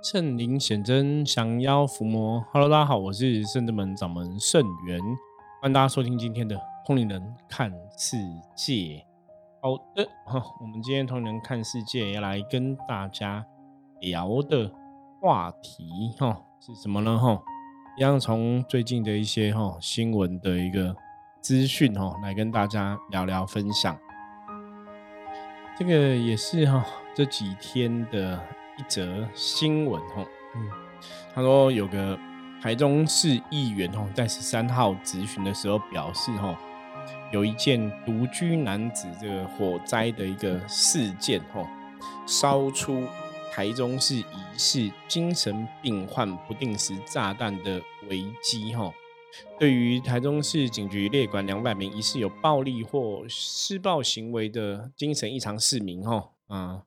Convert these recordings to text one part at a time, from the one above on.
圣灵显真，降妖伏魔。Hello，大家好，我是圣智门掌门圣元，欢迎大家收听今天的通灵人看世界。好的，哈，我们今天通灵人看世界要来跟大家聊的话题，哈，是什么呢？哈，一样从最近的一些哈新闻的一个资讯，哈，来跟大家聊聊分享。这个也是哈这几天的。一则新闻哈，嗯，他说有个台中市议员哦，在十三号质询的时候表示哈，有一件独居男子这个火灾的一个事件哈，烧出台中市疑似精神病患不定时炸弹的危机哈。对于台中市警局列管两百名疑似有暴力或施暴行为的精神异常市民哈，啊。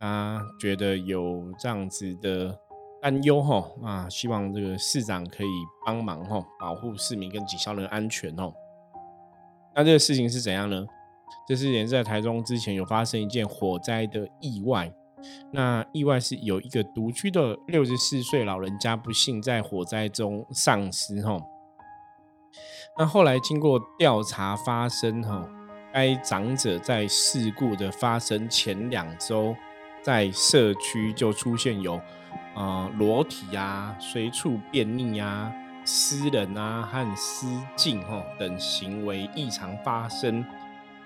他觉得有这样子的担忧哈啊，希望这个市长可以帮忙哈，保护市民跟警校人安全哦。那这个事情是怎样呢？这是也在台中之前有发生一件火灾的意外，那意外是有一个独居的六十四岁老人家不幸在火灾中丧失哈。那后来经过调查发生哈，该长者在事故的发生前两周。在社区就出现有，呃，裸体啊、随处便溺啊、私人啊和私禁哈等行为异常发生，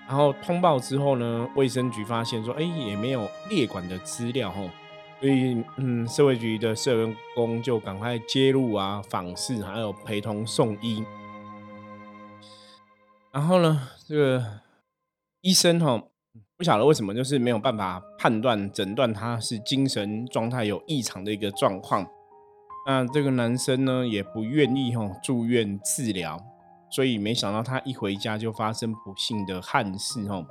然后通报之后呢，卫生局发现说，哎，也没有列管的资料哈，所以嗯，社会局的社工就赶快介入啊，访视还有陪同送医，然后呢，这个医生哈。不晓得为什么，就是没有办法判断诊断他是精神状态有异常的一个状况。那这个男生呢，也不愿意哈住院治疗，所以没想到他一回家就发生不幸的憾事哈。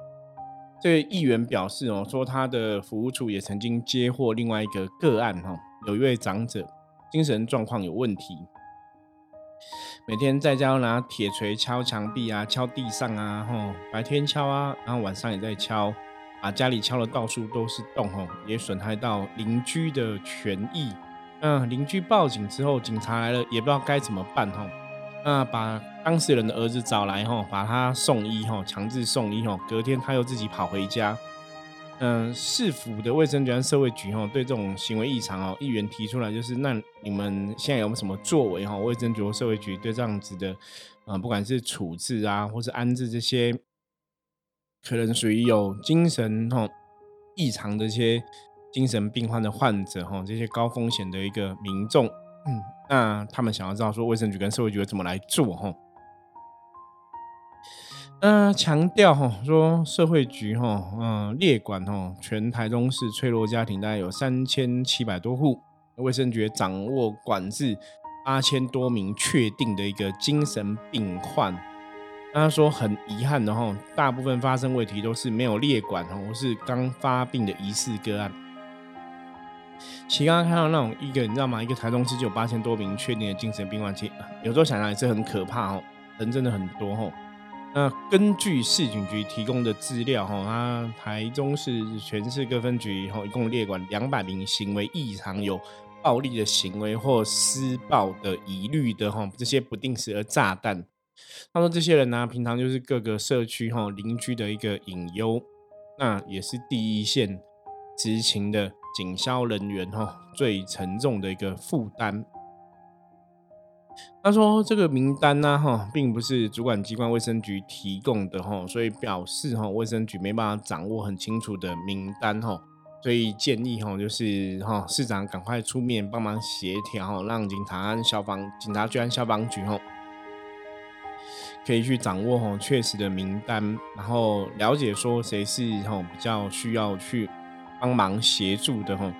这个议员表示哦，说他的服务处也曾经接获另外一个个案哈，有一位长者精神状况有问题。每天在家拿铁锤敲墙壁啊，敲地上啊，吼，白天敲啊，然后晚上也在敲，把家里敲的到处都是洞，吼，也损害到邻居的权益。那邻居报警之后，警察来了也不知道该怎么办，吼，那把当事人的儿子找来，吼，把他送医，吼，强制送医，吼，隔天他又自己跑回家。嗯，市府的卫生局和社会局哈，对这种行为异常哦，议员提出来就是，那你们现在有没有什么作为哈？卫生局和社会局对这样子的，啊，不管是处置啊，或是安置这些可能属于有精神哈异常的一些精神病患的患者哈，这些高风险的一个民众，嗯，那他们想要知道说，卫生局跟社会局怎么来做哈？嗯，强调哈说社会局哈嗯列管哈全台中市脆弱家庭大概有三千七百多户，卫生局掌握管制八千多名确定的一个精神病患。他说很遗憾的哈，大部分发生问题都是没有列管哈，或是刚发病的疑似个案。其刚刚看到那种一个你知道吗？一个台中市就有八千多名确定的精神病患，其实有时候想想也是很可怕哦，人真的很多哦。那根据市警局提供的资料，哈，他台中市全市各分局，哈，一共列管两百名行为异常、有暴力的行为或施暴的疑虑的，哈，这些不定时的炸弹。他说，这些人呢，平常就是各个社区，哈，邻居的一个隐忧，那也是第一线执勤的警消人员，哈，最沉重的一个负担。他说：“这个名单呢，哈，并不是主管机关卫生局提供的，哈，所以表示哈，卫生局没办法掌握很清楚的名单，哈，所以建议哈，就是哈，市长赶快出面帮忙协调，让警察、消防、警察局消防局，哈，可以去掌握哈确实的名单，然后了解说谁是哈比较需要去帮忙协助的，哈。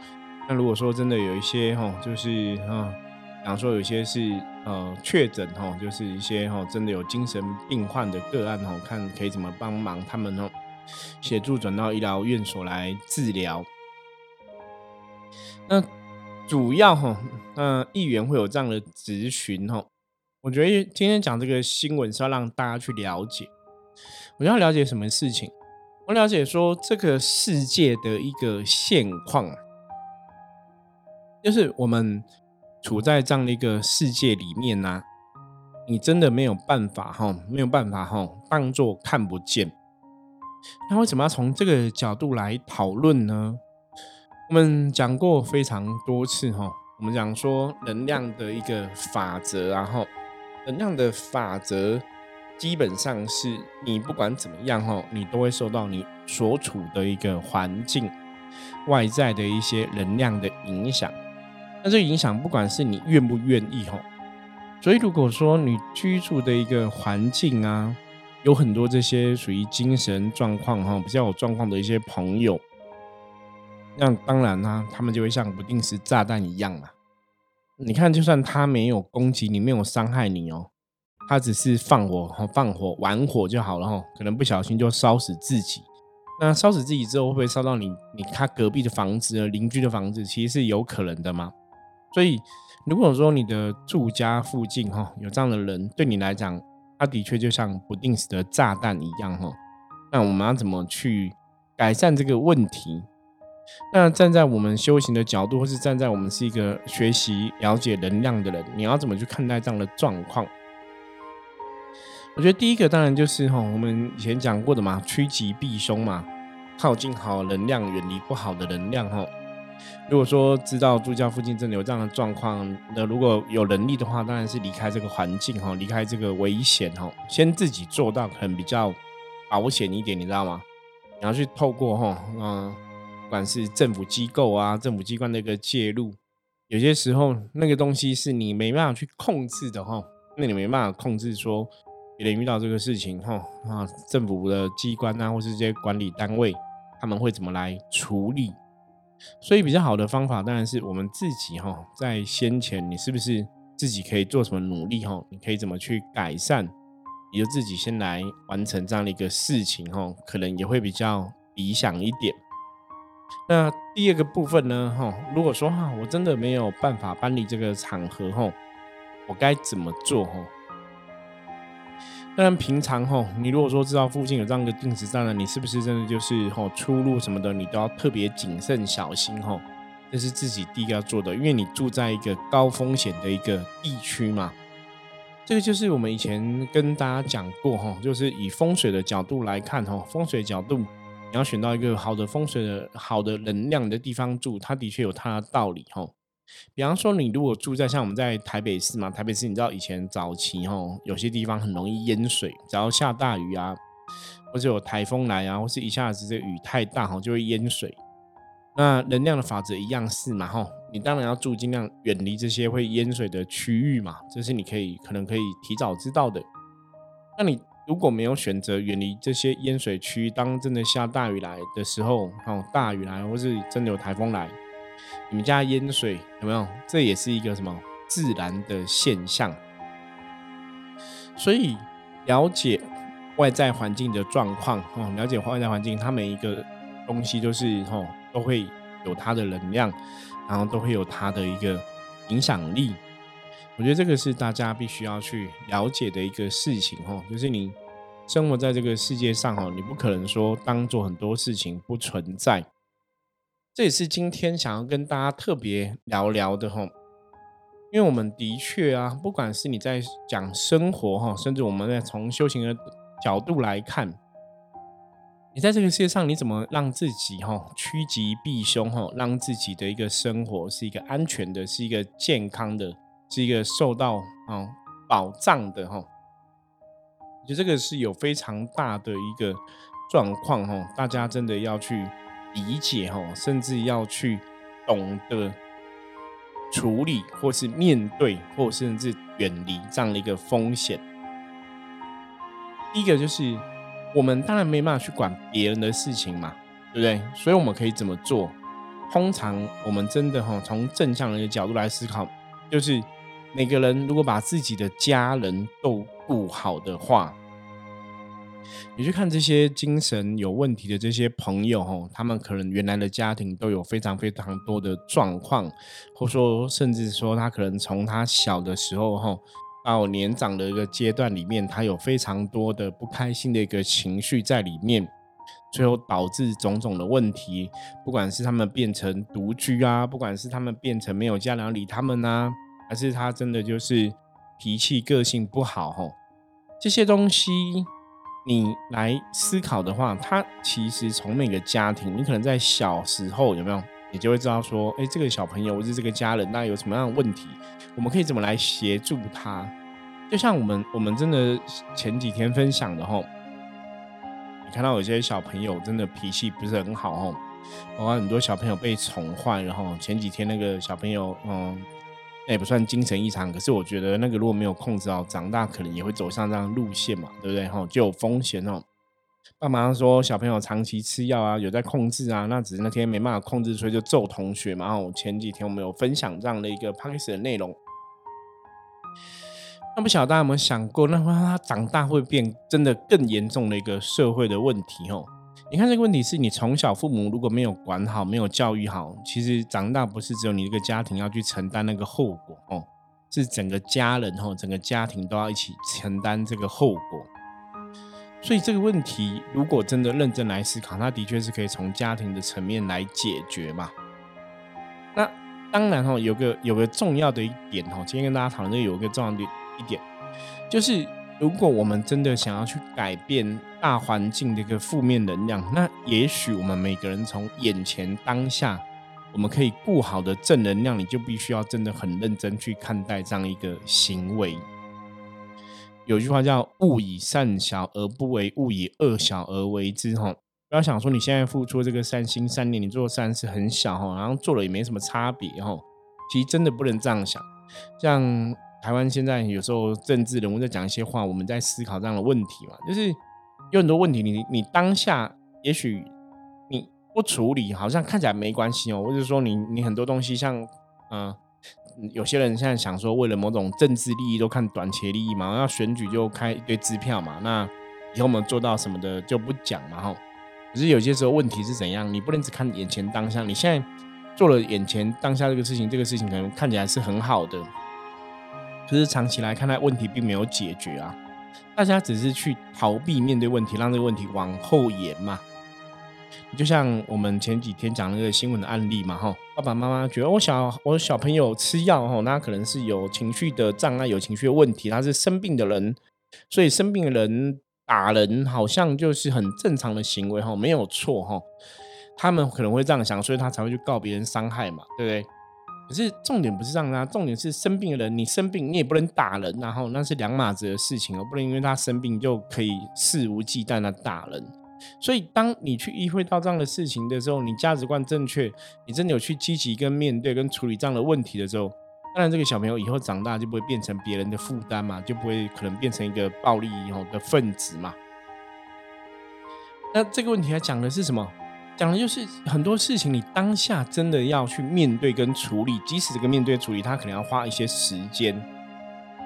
那如果说真的有一些哈，就是哈。”比方说，有些是呃确诊哈，就是一些哈真的有精神病患的个案哈，看可以怎么帮忙他们哦，协助转到医疗院所来治疗。那主要哈，那议员会有这样的咨询哈，我觉得今天讲这个新闻是要让大家去了解，我要了解什么事情？我了解说这个世界的一个现况。就是我们处在这样的一个世界里面呢，你真的没有办法哈，没有办法哈，当做看不见。那为什么要从这个角度来讨论呢？我们讲过非常多次哈，我们讲说能量的一个法则，然后能量的法则基本上是你不管怎么样哈，你都会受到你所处的一个环境外在的一些能量的影响。那这影响不管是你愿不愿意哈，所以如果说你居住的一个环境啊，有很多这些属于精神状况哈比较有状况的一些朋友。那当然呢，他们就会像不定时炸弹一样嘛。你看，就算他没有攻击你，没有伤害你哦，他只是放火、放火、玩火就好了哈。可能不小心就烧死自己。那烧死自己之后，会不会烧到你、你他隔壁的房子、邻居的房子？其实是有可能的嘛。所以，如果说你的住家附近哈有这样的人，对你来讲，他的确就像不定时的炸弹一样哈。那我们要怎么去改善这个问题？那站在我们修行的角度，或是站在我们是一个学习了解能量的人，你要怎么去看待这样的状况？我觉得第一个当然就是哈，我们以前讲过的嘛，趋吉避凶嘛，靠近好能量，远离不好的能量哈。如果说知道住家附近真的有这样的状况，那如果有能力的话，当然是离开这个环境哈，离开这个危险哈，先自己做到可能比较保险一点，你知道吗？你要去透过哈，嗯。不管是政府机构啊，政府机关的一个介入，有些时候那个东西是你没办法去控制的哈，那你没办法控制说别人遇到这个事情哈啊，政府的机关啊，或是这些管理单位他们会怎么来处理？所以比较好的方法当然是我们自己哈，在先前你是不是自己可以做什么努力哈？你可以怎么去改善？你就自己先来完成这样的一个事情哈，可能也会比较理想一点。那第二个部分呢？哈，如果说哈，我真的没有办法搬离这个场合，哈，我该怎么做？哈，当然平常哈，你如果说知道附近有这样的定时站了，你是不是真的就是哈出入什么的，你都要特别谨慎小心？哈，这是自己第一个要做的，因为你住在一个高风险的一个地区嘛。这个就是我们以前跟大家讲过，哈，就是以风水的角度来看，哈，风水角度。你要选到一个好的风水的好的能量的地方住，它的确有它的道理哈。比方说，你如果住在像我们在台北市嘛，台北市你知道以前早期哈，有些地方很容易淹水，只要下大雨啊，或者有台风来啊，或是一下子这雨太大哈，就会淹水。那能量的法则一样是嘛哈，你当然要住尽量远离这些会淹水的区域嘛，这是你可以可能可以提早知道的。那你。如果没有选择远离这些淹水区，当真的下大雨来的时候，哦，大雨来，或是真的有台风来，你们家淹水有没有？这也是一个什么自然的现象。所以了解外在环境的状况，哦，了解外在环境，它每一个东西都是，哦，都会有它的能量，然后都会有它的一个影响力。我觉得这个是大家必须要去了解的一个事情哈，就是你生活在这个世界上哈，你不可能说当做很多事情不存在。这也是今天想要跟大家特别聊聊的哈，因为我们的确啊，不管是你在讲生活哈，甚至我们在从修行的角度来看，你在这个世界上你怎么让自己哈趋吉避凶哈，让自己的一个生活是一个安全的，是一个健康的。是一个受到啊保障的哈，我觉得这个是有非常大的一个状况哈，大家真的要去理解哈，甚至要去懂得处理，或是面对，或甚至远离这样的一个风险。第一个就是我们当然没办法去管别人的事情嘛，对不对？所以我们可以怎么做？通常我们真的哈，从正向的一个角度来思考，就是。每个人如果把自己的家人都顾好的话，你去看这些精神有问题的这些朋友，吼，他们可能原来的家庭都有非常非常多的状况，或说甚至说他可能从他小的时候，哈，到年长的一个阶段里面，他有非常多的不开心的一个情绪在里面。最后导致种种的问题，不管是他们变成独居啊，不管是他们变成没有家人理他们啊，还是他真的就是脾气个性不好吼，这些东西你来思考的话，他其实从每个家庭，你可能在小时候有没有？你就会知道说，哎，这个小朋友或是这个家人，那有什么样的问题，我们可以怎么来协助他？就像我们，我们真的前几天分享的吼，你看到有些小朋友真的脾气不是很好吼，包括很多小朋友被宠坏，然后前几天那个小朋友，嗯，那也不算精神异常，可是我觉得那个如果没有控制好，长大可能也会走上这样路线嘛，对不对？哈，就有风险哦。爸妈说小朋友长期吃药啊，有在控制啊，那只是那天没办法控制，所以就揍同学嘛。然后前几天我们有分享这样的一个 p o d 的内容，那不晓得大家有没有想过，那他长大会变真的更严重的一个社会的问题哦？你看这个问题是你从小父母如果没有管好，没有教育好，其实长大不是只有你一个家庭要去承担那个后果哦，是整个家人哦，整个家庭都要一起承担这个后果。所以这个问题，如果真的认真来思考，它的确是可以从家庭的层面来解决嘛。那当然哈，有个有个重要的一点哈，今天跟大家讨论这个有一个重要的一点，就是如果我们真的想要去改变大环境的一个负面能量，那也许我们每个人从眼前当下，我们可以顾好的正能量，你就必须要真的很认真去看待这样一个行为。有句话叫“勿以善小而不为，勿以恶小而为之”哈，不要想说你现在付出这个善心善念，你做善事很小哈，然后做了也没什么差别哈。其实真的不能这样想。像台湾现在有时候政治人物在讲一些话，我们在思考这样的问题嘛，就是有很多问题，你你当下也许你不处理，好像看起来没关系哦，或者说你你很多东西像嗯。有些人现在想说，为了某种政治利益都看短期利益嘛，要选举就开一堆支票嘛。那以后我们做到什么的就不讲嘛，哈。可是有些时候问题是怎样？你不能只看眼前当下。你现在做了眼前当下这个事情，这个事情可能看起来是很好的，可是长期来看，它问题并没有解决啊。大家只是去逃避面对问题，让这个问题往后延嘛。就像我们前几天讲那个新闻的案例嘛，哈，爸爸妈妈觉得我小我小朋友吃药，哈，那可能是有情绪的障碍，有情绪的问题，他是生病的人，所以生病的人打人好像就是很正常的行为，哈，没有错，哈，他们可能会这样想，所以他才会去告别人伤害嘛，对不对？可是重点不是这样啊，重点是生病的人，你生病你也不能打人，然后那是两码子的事情，而不能因为他生病就可以肆无忌惮的打人。所以，当你去意会到这样的事情的时候，你价值观正确，你真的有去积极跟面对跟处理这样的问题的时候，当然这个小朋友以后长大就不会变成别人的负担嘛，就不会可能变成一个暴力以后的分子嘛。那这个问题还讲的是什么？讲的就是很多事情，你当下真的要去面对跟处理，即使这个面对处理，它可能要花一些时间。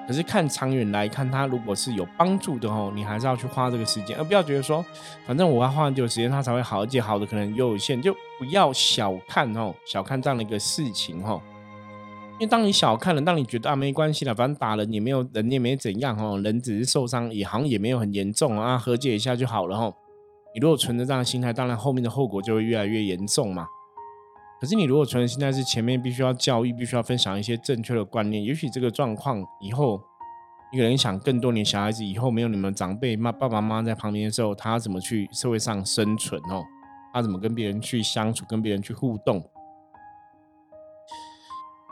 可是看长远来看，它如果是有帮助的哦，你还是要去花这个时间，而不要觉得说，反正我要花很久时间，它才会好，而且好的可能又有限，就不要小看哦，小看这样的一个事情哦。因为当你小看了，当你觉得啊没关系了，反正打人也没有人也没怎样哦，人只是受伤，也好像也没有很严重啊，和解一下就好了哈。你如果存着这样的心态，当然后面的后果就会越来越严重嘛。可是你如果存的心态是前面必须要教育，必须要分享一些正确的观念，也许这个状况以后，你可能想更多年小孩子以后没有你们长辈妈爸爸妈妈在旁边的时候，他怎么去社会上生存哦？他怎么跟别人去相处，跟别人去互动？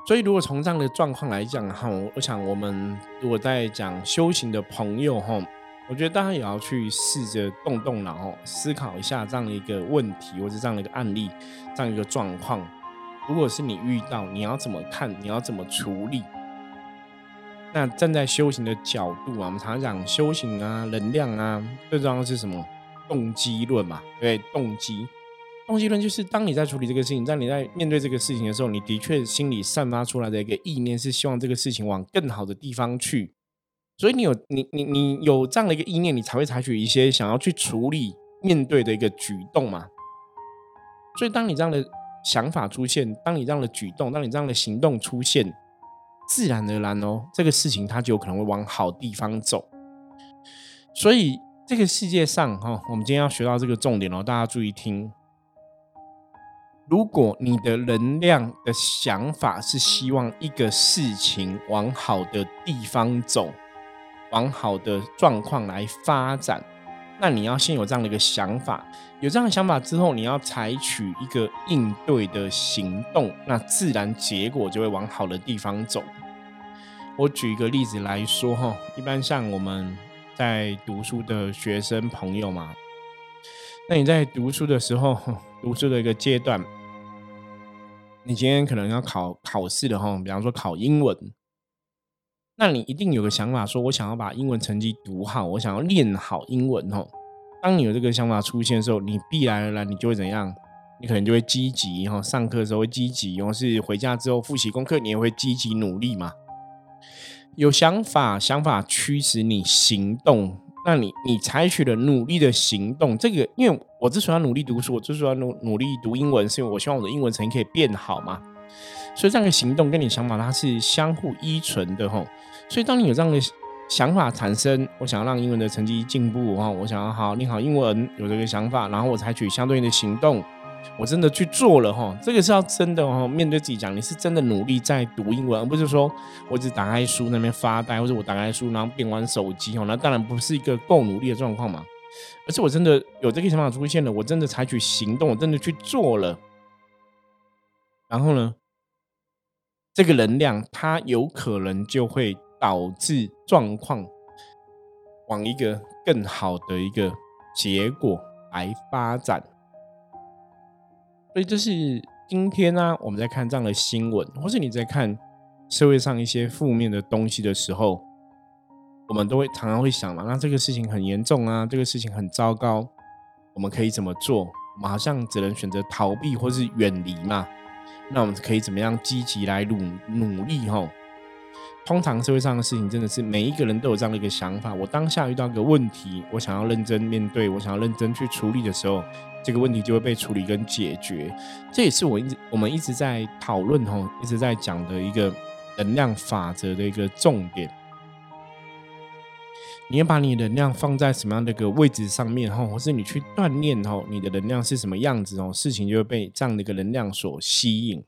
所以如果从这样的状况来讲哈，我想我们如果在讲修行的朋友哈。我觉得大家也要去试着动动脑，思考一下这样的一个问题，或者这样的一个案例，这样一个状况。如果是你遇到，你要怎么看？你要怎么处理？那站在修行的角度啊，我们常常讲修行啊，能量啊，最重要的是什么？动机论嘛，对，动机。动机论就是当你在处理这个事情，在你在面对这个事情的时候，你的确心里散发出来的一个意念是希望这个事情往更好的地方去。所以你有你你你有这样的一个意念，你才会采取一些想要去处理面对的一个举动嘛。所以当你这样的想法出现，当你这样的举动，当你这样的行动出现，自然而然哦，这个事情它就有可能会往好地方走。所以这个世界上哈，我们今天要学到这个重点哦，大家注意听。如果你的能量的想法是希望一个事情往好的地方走，往好的状况来发展，那你要先有这样的一个想法。有这样的想法之后，你要采取一个应对的行动，那自然结果就会往好的地方走。我举一个例子来说哈，一般像我们在读书的学生朋友嘛，那你在读书的时候，读书的一个阶段。你今天可能要考考试的哈，比方说考英文，那你一定有个想法，说我想要把英文成绩读好，我想要练好英文哦。当你有这个想法出现的时候，你必然而然你就会怎样？你可能就会积极哈，上课的时候会积极，或是回家之后复习功课，你也会积极努力嘛。有想法，想法驱使你行动。那你你采取了努力的行动，这个因为我之所以要努力读书，我之所以要努努力读英文，是因为我希望我的英文成绩可以变好嘛。所以这样的行动跟你想法它是相互依存的吼。所以当你有这样的想法产生，我想要让英文的成绩进步哈，我想要好练好英文，有这个想法，然后我采取相对应的行动。我真的去做了哈，这个是要真的哦，面对自己讲，你是真的努力在读英文，而不是说我只打开书那边发呆，或者我打开书然后边玩手机哦，那当然不是一个够努力的状况嘛。而是我真的有这个想法出现了，我真的采取行动，我真的去做了，然后呢，这个能量它有可能就会导致状况往一个更好的一个结果来发展。所以这是今天呢，我们在看这样的新闻，或是你在看社会上一些负面的东西的时候，我们都会常常会想嘛，那这个事情很严重啊，这个事情很糟糕，我们可以怎么做？我们好像只能选择逃避或是远离嘛。那我们可以怎么样积极来努努力？哈，通常社会上的事情真的是每一个人都有这样的一个想法。我当下遇到一个问题，我想要认真面对，我想要认真去处理的时候。这个问题就会被处理跟解决，这也是我一直我们一直在讨论吼，一直在讲的一个能量法则的一个重点。你要把你能量放在什么样的一个位置上面哈，或是你去锻炼哦，你的能量是什么样子哦，事情就会被这样的一个能量所吸引。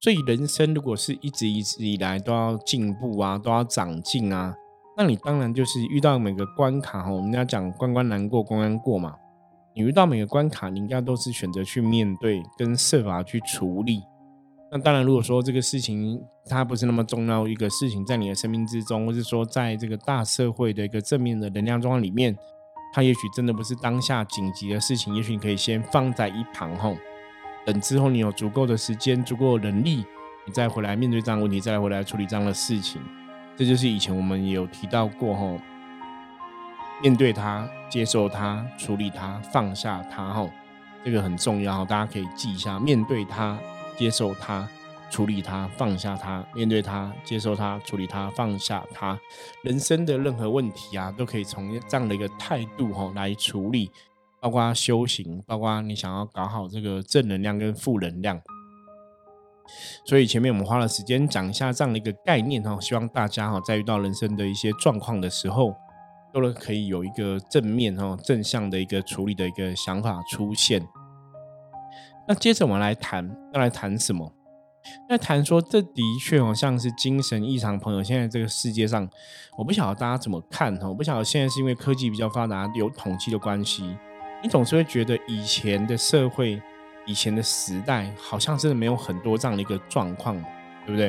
所以人生如果是一直一直以来都要进步啊，都要长进啊，那你当然就是遇到每个关卡哈，我们要讲关关难过关关过嘛。你遇到每个关卡，你应该都是选择去面对，跟设法去处理。那当然，如果说这个事情它不是那么重要一个事情，在你的生命之中，或是说在这个大社会的一个正面的能量状况里面，它也许真的不是当下紧急的事情，也许你可以先放在一旁吼，等之后你有足够的时间、足够的能力，你再回来面对这样问题，再回来处理这样的事情。这就是以前我们有提到过吼。面对它，接受它，处理它，放下它，哈，这个很重要，大家可以记一下。面对它，接受它，处理它，放下它。面对它，接受它，处理它，放下它。人生的任何问题啊，都可以从这样的一个态度，哈，来处理。包括修行，包括你想要搞好这个正能量跟负能量。所以前面我们花了时间讲一下这样的一个概念，哈，希望大家哈，在遇到人生的一些状况的时候。都能可以有一个正面哈正向的一个处理的一个想法出现。那接着我们来谈，要来谈什么？那谈说这的确好像是精神异常朋友。现在这个世界上，我不晓得大家怎么看哈。我不晓得现在是因为科技比较发达，有统计的关系，你总是会觉得以前的社会、以前的时代，好像真的没有很多这样的一个状况，对不对？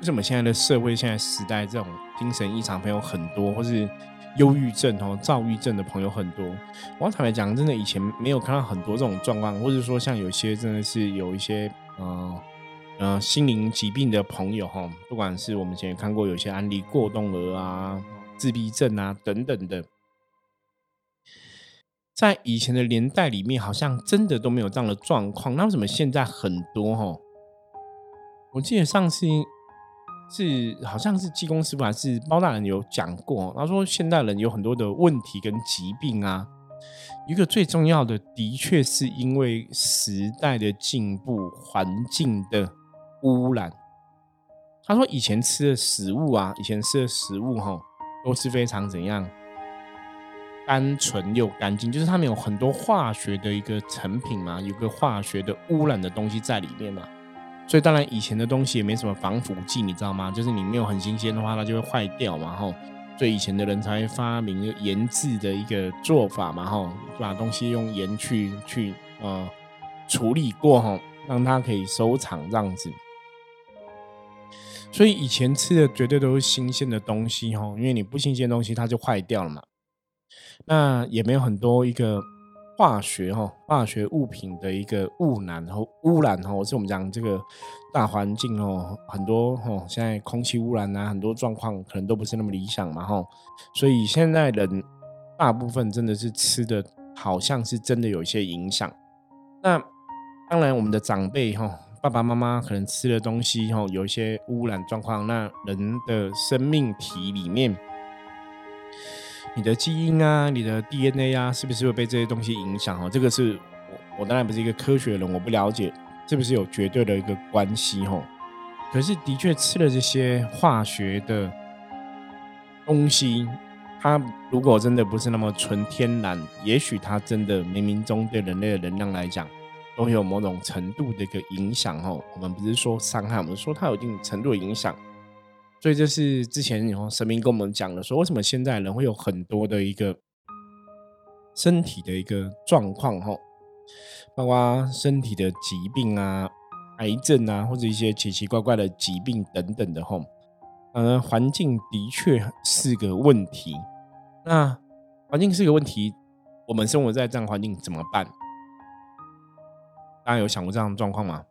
为什么现在的社会、现在时代，这种精神异常朋友很多，或是忧郁症、哦、躁郁症的朋友很多？我坦白讲，真的以前没有看到很多这种状况，或者说像有些真的是有一些呃呃心灵疾病的朋友哈，不管是我们以前看过有些案例，过动儿啊、自闭症啊等等的，在以前的年代里面，好像真的都没有这样的状况。那为什么现在很多哈？我记得上次。是，好像是济公师傅还是包大人有讲过，他说现代人有很多的问题跟疾病啊，一个最重要的，的确是因为时代的进步、环境的污染。他说以前吃的食物啊，以前吃的食物哈，都是非常怎样单纯又干净，就是他们有很多化学的一个成品嘛，有个化学的污染的东西在里面嘛。所以当然以前的东西也没什么防腐剂，你知道吗？就是你没有很新鲜的话，它就会坏掉嘛，吼。所以以前的人才发明盐制的一个做法嘛，吼，把东西用盐去去呃处理过，吼，让它可以收藏这样子。所以以前吃的绝对都是新鲜的东西，吼，因为你不新鲜东西它就坏掉了嘛。那也没有很多一个。化学哈，化学物品的一个污染和污染哈，是我们讲这个大环境哦，很多哈，现在空气污染啊，很多状况可能都不是那么理想嘛哈，所以现在人大部分真的是吃的好像是真的有一些影响。那当然，我们的长辈哈，爸爸妈妈可能吃的东西哈，有一些污染状况，那人的生命体里面。你的基因啊，你的 DNA 啊，是不是会被这些东西影响？哦，这个是我我当然不是一个科学人，我不了解是不是有绝对的一个关系？吼，可是的确吃了这些化学的东西，它如果真的不是那么纯天然，也许它真的冥冥中对人类的能量来讲，都有某种程度的一个影响。哦，我们不是说伤害，我们说它有一定程度的影响。所以这是之前有神明跟我们讲的，说为什么现在人会有很多的一个身体的一个状况，哈，包括身体的疾病啊、癌症啊，或者一些奇奇怪怪的疾病等等的，哈，呃，环境的确是个问题。那环境是个问题，我们生活在这样环境怎么办？大家有想过这样的状况吗？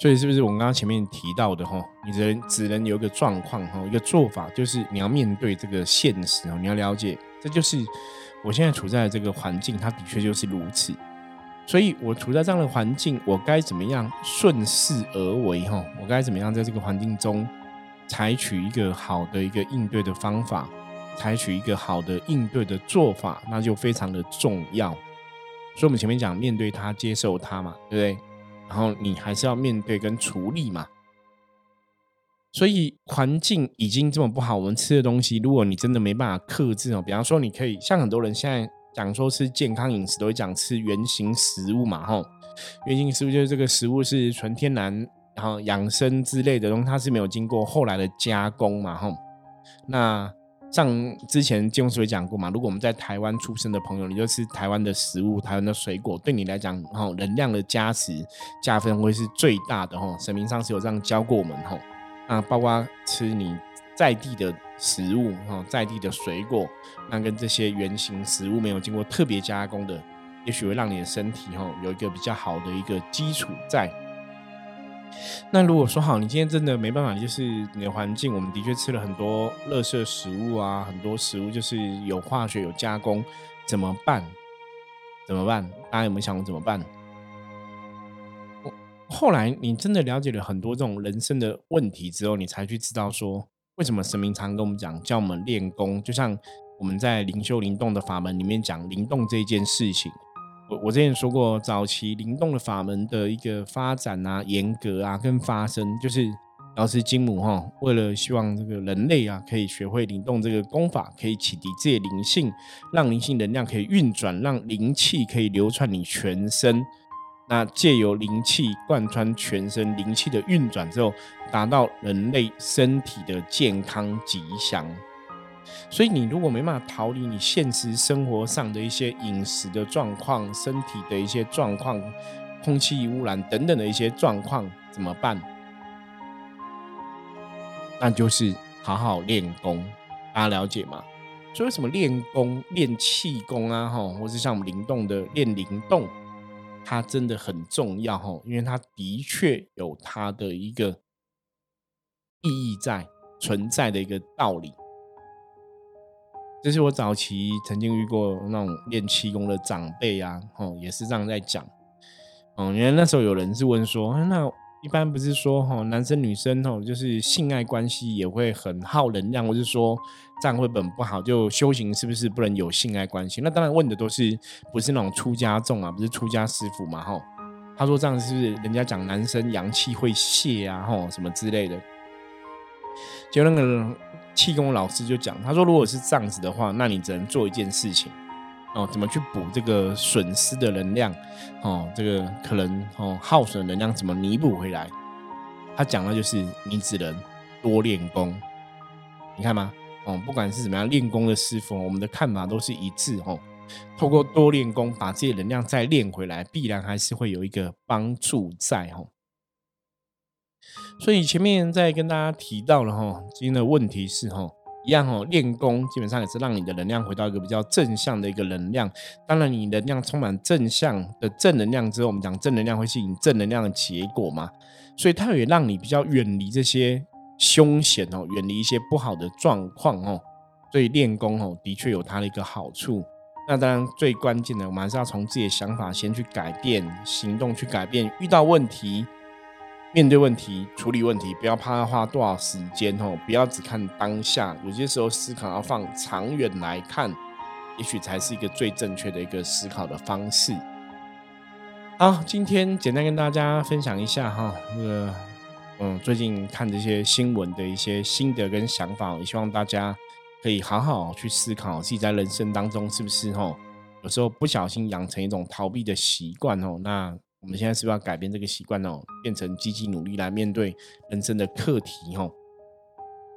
所以是不是我们刚刚前面提到的哈？你只能只能有一个状况哈，一个做法就是你要面对这个现实哦，你要了解，这就是我现在处在的这个环境，它的确就是如此。所以我处在这样的环境，我该怎么样顺势而为哈？我该怎么样在这个环境中采取一个好的一个应对的方法，采取一个好的应对的做法，那就非常的重要。所以我们前面讲面对它，接受它嘛，对不对？然后你还是要面对跟处理嘛，所以环境已经这么不好，我们吃的东西，如果你真的没办法克制哦，比方说你可以像很多人现在讲说吃健康饮食，都会讲吃原形食物嘛，吼，原形食物就是这个食物是纯天然，然后养生之类的东西，它是没有经过后来的加工嘛，吼，那。像之前金庸师傅讲过嘛，如果我们在台湾出生的朋友，你就吃台湾的食物、台湾的水果，对你来讲，哈，能量的加持加分会是最大的哈。神明上是有这样教过我们哈。那包括吃你在地的食物哈，在地的水果，那跟这些原型食物没有经过特别加工的，也许会让你的身体哈有一个比较好的一个基础在。那如果说好，你今天真的没办法，就是你的环境，我们的确吃了很多垃圾食物啊，很多食物就是有化学、有加工，怎么办？怎么办？大家有没有想过怎么办？后来你真的了解了很多这种人生的问题之后，你才去知道说，为什么神明常跟我们讲，叫我们练功，就像我们在灵修灵动的法门里面讲灵动这件事情。我我之前说过，早期灵动的法门的一个发展啊、严格啊跟发生，就是老师金母哈，为了希望这个人类啊可以学会灵动这个功法，可以启迪自己灵性，让灵性能量可以运转，让灵气可以流窜你全身。那借由灵气贯穿全身，灵气的运转之后，达到人类身体的健康吉祥。所以你如果没办法逃离你现实生活上的一些饮食的状况、身体的一些状况、空气污染等等的一些状况，怎么办？那就是好好练功，大家了解吗？所以为什么练功、练气功啊，哈，或是像我们灵动的练灵动，它真的很重要，哈，因为它的确有它的一个意义在存在的一个道理。这是我早期曾经遇过那种练气功的长辈啊，哦，也是这样在讲。哦，原来那时候有人是问说，那一般不是说哈，男生女生哦，就是性爱关系也会很耗能量，或是说这样会本不好，就修行是不是不能有性爱关系？那当然问的都是不是那种出家众啊，不是出家师傅嘛，哈。他说这样是不是人家讲男生阳气会泄啊，吼什么之类的？就那个。气功老师就讲，他说如果是这样子的话，那你只能做一件事情哦，怎么去补这个损失的能量哦，这个可能哦耗损能量怎么弥补回来？他讲的就是你只能多练功，你看吗？哦，不管是怎么样练功的师傅，我们的看法都是一致哦。透过多练功，把自己能量再练回来，必然还是会有一个帮助在哦。所以前面在跟大家提到了哈，今天的问题是哈，一样哈，练功基本上也是让你的能量回到一个比较正向的一个能量。当然，你能量充满正向的正能量之后，我们讲正能量会吸引正能量的结果嘛，所以它也让你比较远离这些凶险哦，远离一些不好的状况哦。所以练功哦，的确有它的一个好处。那当然最关键的，我们还是要从自己的想法先去改变，行动去改变，遇到问题。面对问题、处理问题，不要怕花多少时间哦，不要只看当下，有些时候思考要放长远来看，也许才是一个最正确的一个思考的方式。好，今天简单跟大家分享一下哈，那个嗯，最近看这些新闻的一些心得跟想法，也希望大家可以好好去思考自己在人生当中是不是哈，有时候不小心养成一种逃避的习惯哦，那。我们现在是不是要改变这个习惯哦，变成积极努力来面对人生的课题哦。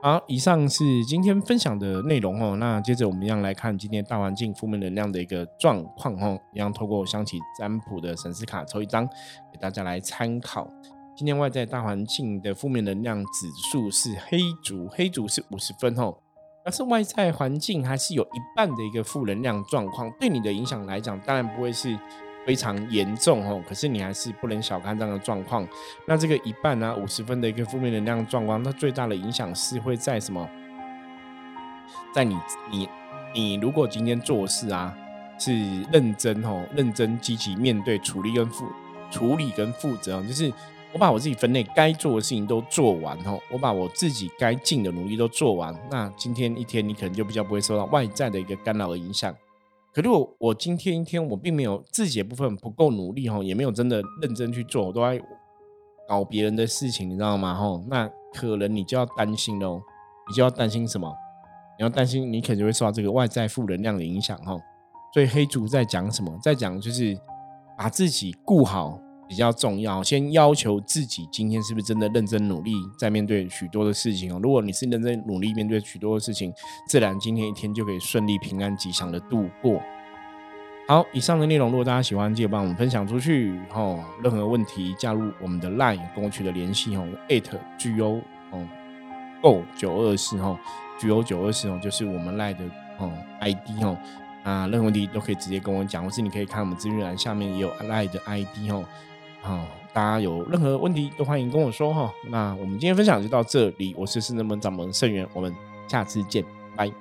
好，以上是今天分享的内容哦。那接着我们一样来看今天大环境负面能量的一个状况哦，一样透过香起占卜的神思卡抽一张给大家来参考。今天外在大环境的负面能量指数是黑竹，黑竹是五十分哦。但是外在环境还是有一半的一个负能量状况，对你的影响来讲，当然不会是。非常严重哦，可是你还是不能小看这样的状况。那这个一半呢，五十分的一个负面能量状况，它最大的影响是会在什么？在你你你如果今天做事啊是认真哦，认真积极面对处理跟负处理跟负责，就是我把我自己分内该做的事情都做完哦，我把我自己该尽的努力都做完，那今天一天你可能就比较不会受到外在的一个干扰的影响。可是我我今天一天我并没有自己的部分不够努力哈，也没有真的认真去做，我都在搞别人的事情，你知道吗？哈，那可能你就要担心喽，你就要担心什么？你要担心你可能会受到这个外在负能量的影响哈。所以黑竹在讲什么？在讲就是把自己顾好。比较重要，先要求自己今天是不是真的认真努力，在面对许多的事情哦。如果你是认真努力面对许多的事情，自然今天一天就可以顺利、平安、吉祥的度过。好，以上的内容，如果大家喜欢，记得帮我们分享出去哦。任何问题，加入我们的 LINE 跟我取得联系哦，at go 哦，go 九二四哦，go 九二四哦，就是我们 LINE 的哦 ID 哦。啊，任何问题都可以直接跟我讲，或是你可以看我们资讯栏下面也有 LINE 的 ID 哦。好，大家有任何问题都欢迎跟我说哈。那我们今天分享就到这里，我是圣人门掌门盛元，我们下次见，拜。